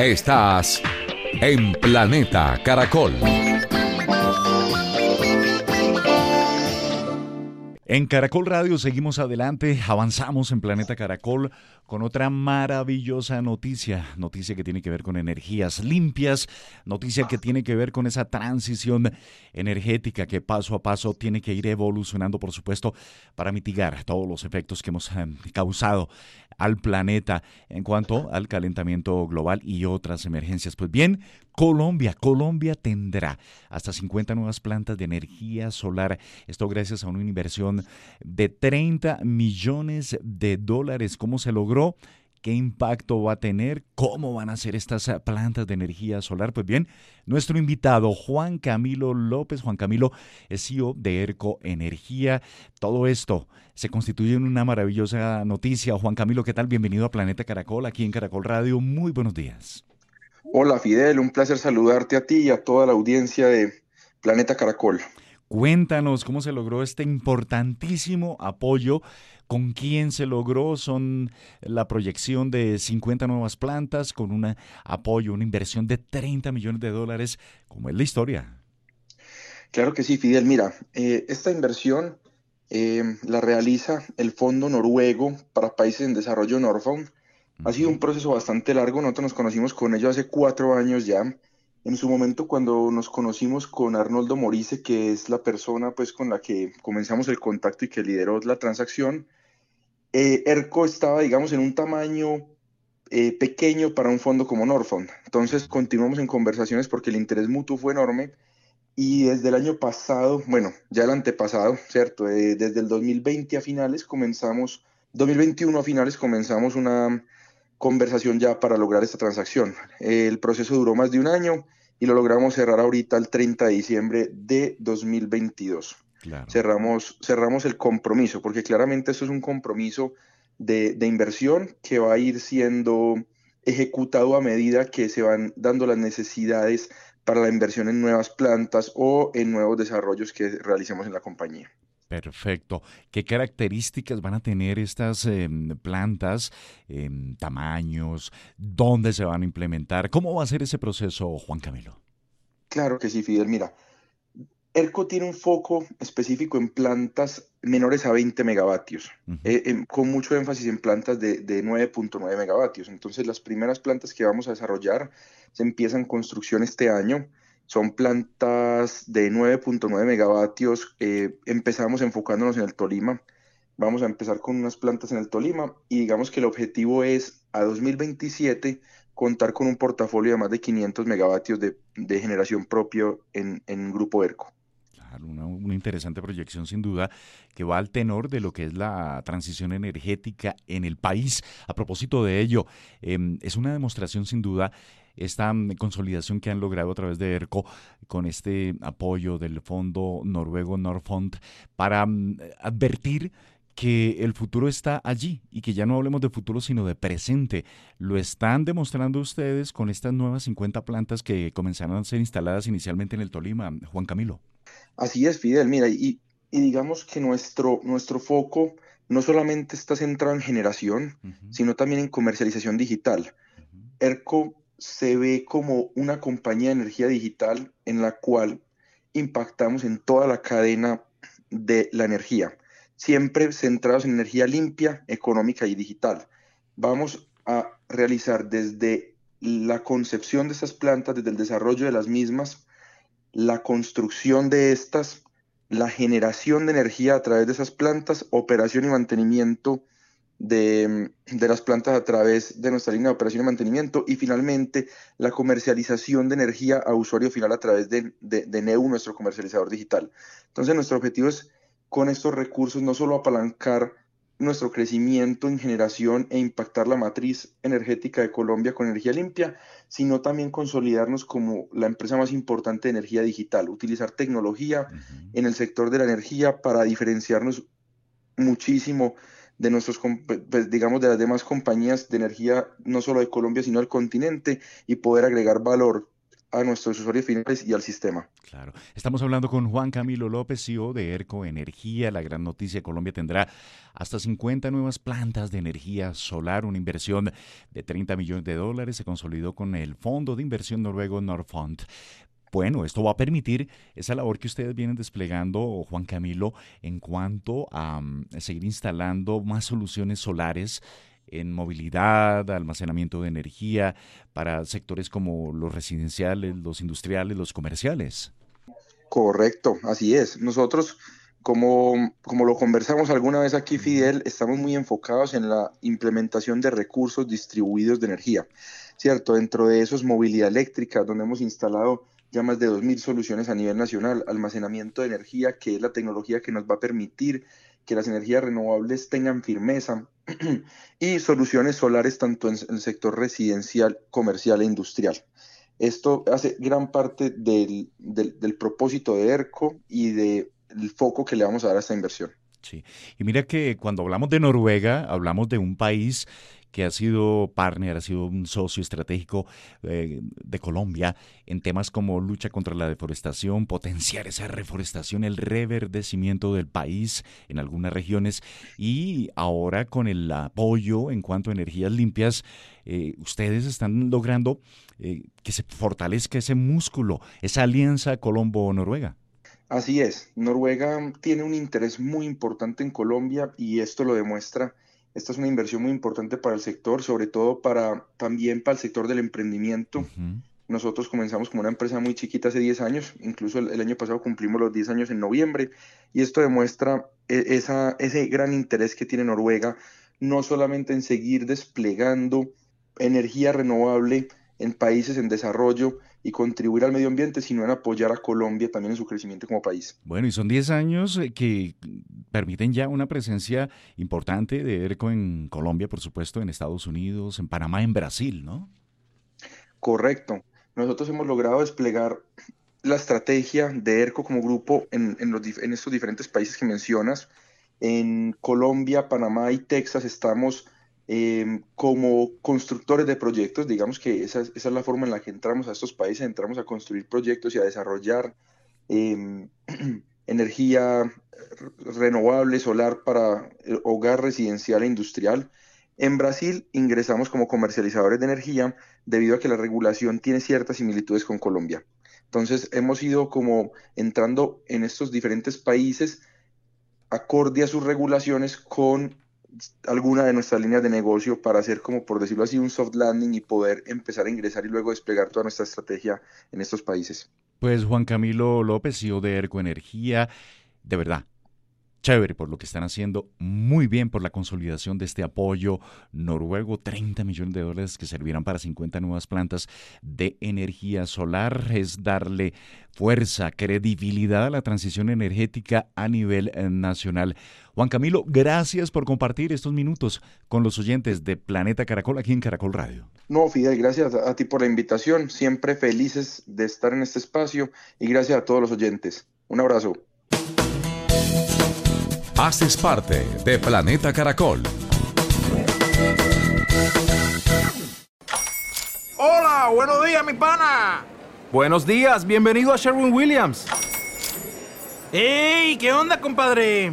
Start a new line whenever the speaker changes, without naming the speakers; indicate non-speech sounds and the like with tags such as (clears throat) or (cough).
Estás en Planeta Caracol.
En Caracol Radio seguimos adelante, avanzamos en Planeta Caracol con otra maravillosa noticia, noticia que tiene que ver con energías limpias, noticia que tiene que ver con esa transición energética que paso a paso tiene que ir evolucionando, por supuesto, para mitigar todos los efectos que hemos eh, causado al planeta en cuanto al calentamiento global y otras emergencias. Pues bien, Colombia, Colombia tendrá hasta 50 nuevas plantas de energía solar. Esto gracias a una inversión de 30 millones de dólares. ¿Cómo se logró? ¿Qué impacto va a tener? ¿Cómo van a ser estas plantas de energía solar? Pues bien, nuestro invitado Juan Camilo López, Juan Camilo es CEO de ERCO Energía. Todo esto se constituye en una maravillosa noticia. Juan Camilo, ¿qué tal? Bienvenido a Planeta Caracol, aquí en Caracol Radio. Muy buenos días.
Hola Fidel, un placer saludarte a ti y a toda la audiencia de Planeta Caracol.
Cuéntanos cómo se logró este importantísimo apoyo, con quién se logró, son la proyección de 50 nuevas plantas con un apoyo, una inversión de 30 millones de dólares, ¿cómo es la historia?
Claro que sí, Fidel. Mira, eh, esta inversión eh, la realiza el Fondo Noruego para Países en Desarrollo Norfund ha sido un proceso bastante largo, nosotros nos conocimos con ellos hace cuatro años ya. En su momento cuando nos conocimos con Arnoldo Morice, que es la persona pues con la que comenzamos el contacto y que lideró la transacción, eh, ERCO estaba digamos en un tamaño eh, pequeño para un fondo como Norfond. Entonces continuamos en conversaciones porque el interés mutuo fue enorme y desde el año pasado, bueno, ya el antepasado, ¿cierto? Eh, desde el 2020 a finales comenzamos, 2021 a finales comenzamos una conversación ya para lograr esta transacción. El proceso duró más de un año y lo logramos cerrar ahorita el 30 de diciembre de 2022. Cerramos, cerramos el compromiso, porque claramente esto es un compromiso de, de inversión que va a ir siendo ejecutado a medida que se van dando las necesidades para la inversión en nuevas plantas o en nuevos desarrollos que realicemos en la compañía.
Perfecto. ¿Qué características van a tener estas em, plantas? Em, ¿Tamaños? ¿Dónde se van a implementar? ¿Cómo va a ser ese proceso, Juan Camilo?
Claro que sí, Fidel. Mira, ERCO tiene un foco específico en plantas menores a 20 megavatios, eh, con mucho énfasis en plantas de, de 9.9 megavatios. Entonces, las primeras plantas que vamos a desarrollar se empiezan construcción este año son plantas de 9.9 megavatios. Eh, empezamos enfocándonos en el Tolima. Vamos a empezar con unas plantas en el Tolima y digamos que el objetivo es a 2027 contar con un portafolio de más de 500 megavatios de, generación propio en, en Grupo ERCO.
Una, interesante proyección sin duda que va al tenor de lo que es la transición energética en el país. A propósito de ello, em, es una demostración sin duda esta mm, consolidación que han logrado a través de ERCO con este apoyo del fondo noruego Norfond para mm, advertir que el futuro está allí y que ya no hablemos de futuro sino de presente. Lo están demostrando ustedes con estas nuevas 50 plantas que comenzaron a ser instaladas inicialmente en el Tolima, Juan Camilo.
Así es, Fidel. Mira, y, digamos que nuestro, nuestro foco no solamente está centrado en generación, sino también en comercialización digital. ERCO se ve como una compañía de energía digital en la cual impactamos en toda la cadena de la energía, siempre centrados en energía limpia, económica y digital. Vamos a realizar desde la concepción de estas plantas, desde el desarrollo de las mismas, la construcción de estas, la generación de energía a través de esas plantas, operación y mantenimiento de, las plantas a través de nuestra línea de operación y mantenimiento y finalmente la comercialización de energía a usuario final a través de, de, Neu, nuestro comercializador digital. Entonces nuestro objetivo es con estos recursos no solo apalancar nuestro crecimiento en generación e impactar la matriz energética de Colombia con energía limpia, sino también consolidarnos como la empresa más importante de energía digital, utilizar tecnología en el sector de la energía para diferenciarnos muchísimo de nuestros, pues, digamos, de las demás compañías de energía, no solo de Colombia, sino del continente, y poder agregar valor a nuestros usuarios finales y al sistema.
Claro. Estamos hablando con Juan Camilo López, CEO de ERCO Energía. La gran noticia, Colombia tendrá hasta 50 nuevas plantas de energía solar, una inversión de 30 millones de dólares. Se consolidó con el fondo de inversión noruego Norfond. Bueno, esto va a permitir esa labor que ustedes vienen desplegando, Juan Camilo, en cuanto a mm, seguir instalando más soluciones solares en movilidad, almacenamiento de energía para sectores como los residenciales, los industriales, los comerciales.
Correcto, así es. Nosotros, como, como lo conversamos alguna vez aquí, Fidel, estamos muy enfocados en la implementación de recursos distribuidos de energía. ¿Cierto? Dentro de eso es movilidad eléctrica, donde hemos instalado ya más de 2.000 soluciones a nivel nacional, almacenamiento de energía, que es la tecnología que nos va a permitir que las energías renovables tengan firmeza (clears throat) y soluciones solares tanto en el sector residencial, comercial e industrial. Esto hace gran parte del, del, propósito de ERCO y del foco que le vamos a dar a esta inversión.
Sí, y mira que cuando hablamos de Noruega, hablamos de un país que ha sido partner, ha sido un socio estratégico eh, de Colombia en temas como lucha contra la deforestación, potenciar esa reforestación, el reverdecimiento del país en algunas regiones y ahora con el apoyo en cuanto a energías limpias, eh, ustedes están logrando eh, que se fortalezca ese músculo, esa alianza Colombo-Noruega.
Así es, Noruega tiene un interés muy importante en Colombia y esto lo demuestra esta es una inversión muy importante para el sector, sobre todo para también para el sector del emprendimiento. Nosotros comenzamos como una empresa muy chiquita hace 10 años, incluso el, año pasado cumplimos los 10 años en noviembre, y esto demuestra e, esa, ese gran interés que tiene Noruega, no solamente en seguir desplegando energía renovable en países en desarrollo, y contribuir al medio ambiente, sino en apoyar a Colombia también en su crecimiento como país.
Bueno, y son 10 años eh, que permiten ya una presencia importante de ERCO en Colombia, por supuesto, en Estados Unidos, en Panamá, en Brasil, ¿no?
Correcto. Nosotros hemos logrado desplegar la estrategia de ERCO como grupo en, en, los, en estos diferentes países que mencionas. En Colombia, Panamá y Texas estamos Em, como constructores de proyectos, digamos que esa, es la forma en la que entramos a estos países, entramos a construir proyectos y a desarrollar em, (clears throat) energía renovable, solar para el hogar residencial e industrial. En Brasil ingresamos como comercializadores de energía debido a que la regulación tiene ciertas similitudes con Colombia. Entonces hemos ido como entrando en estos diferentes países acorde a sus regulaciones con alguna de nuestras líneas de negocio para hacer como por decirlo así un soft landing y poder empezar a ingresar y luego desplegar toda nuestra estrategia en estos países.
Pues Juan Camilo López, CEO de Erco Energía, de verdad, chévere por lo que están haciendo, muy bien por la consolidación de este apoyo noruego, 30 millones de dólares que servirán para 50 nuevas plantas de energía solar, es darle fuerza, credibilidad a la transición energética a nivel eh, nacional. Juan Camilo, gracias por compartir estos minutos con los oyentes de Planeta Caracol aquí en Caracol Radio.
No, Fidel, gracias a ti por la invitación, siempre felices de estar en este espacio y gracias a todos los oyentes. Un abrazo.
Haces parte de Planeta Caracol.
Hola, buenos días, mi pana.
Buenos días, bienvenido a Sherwin Williams.
¡Ey! ¿Qué onda, compadre?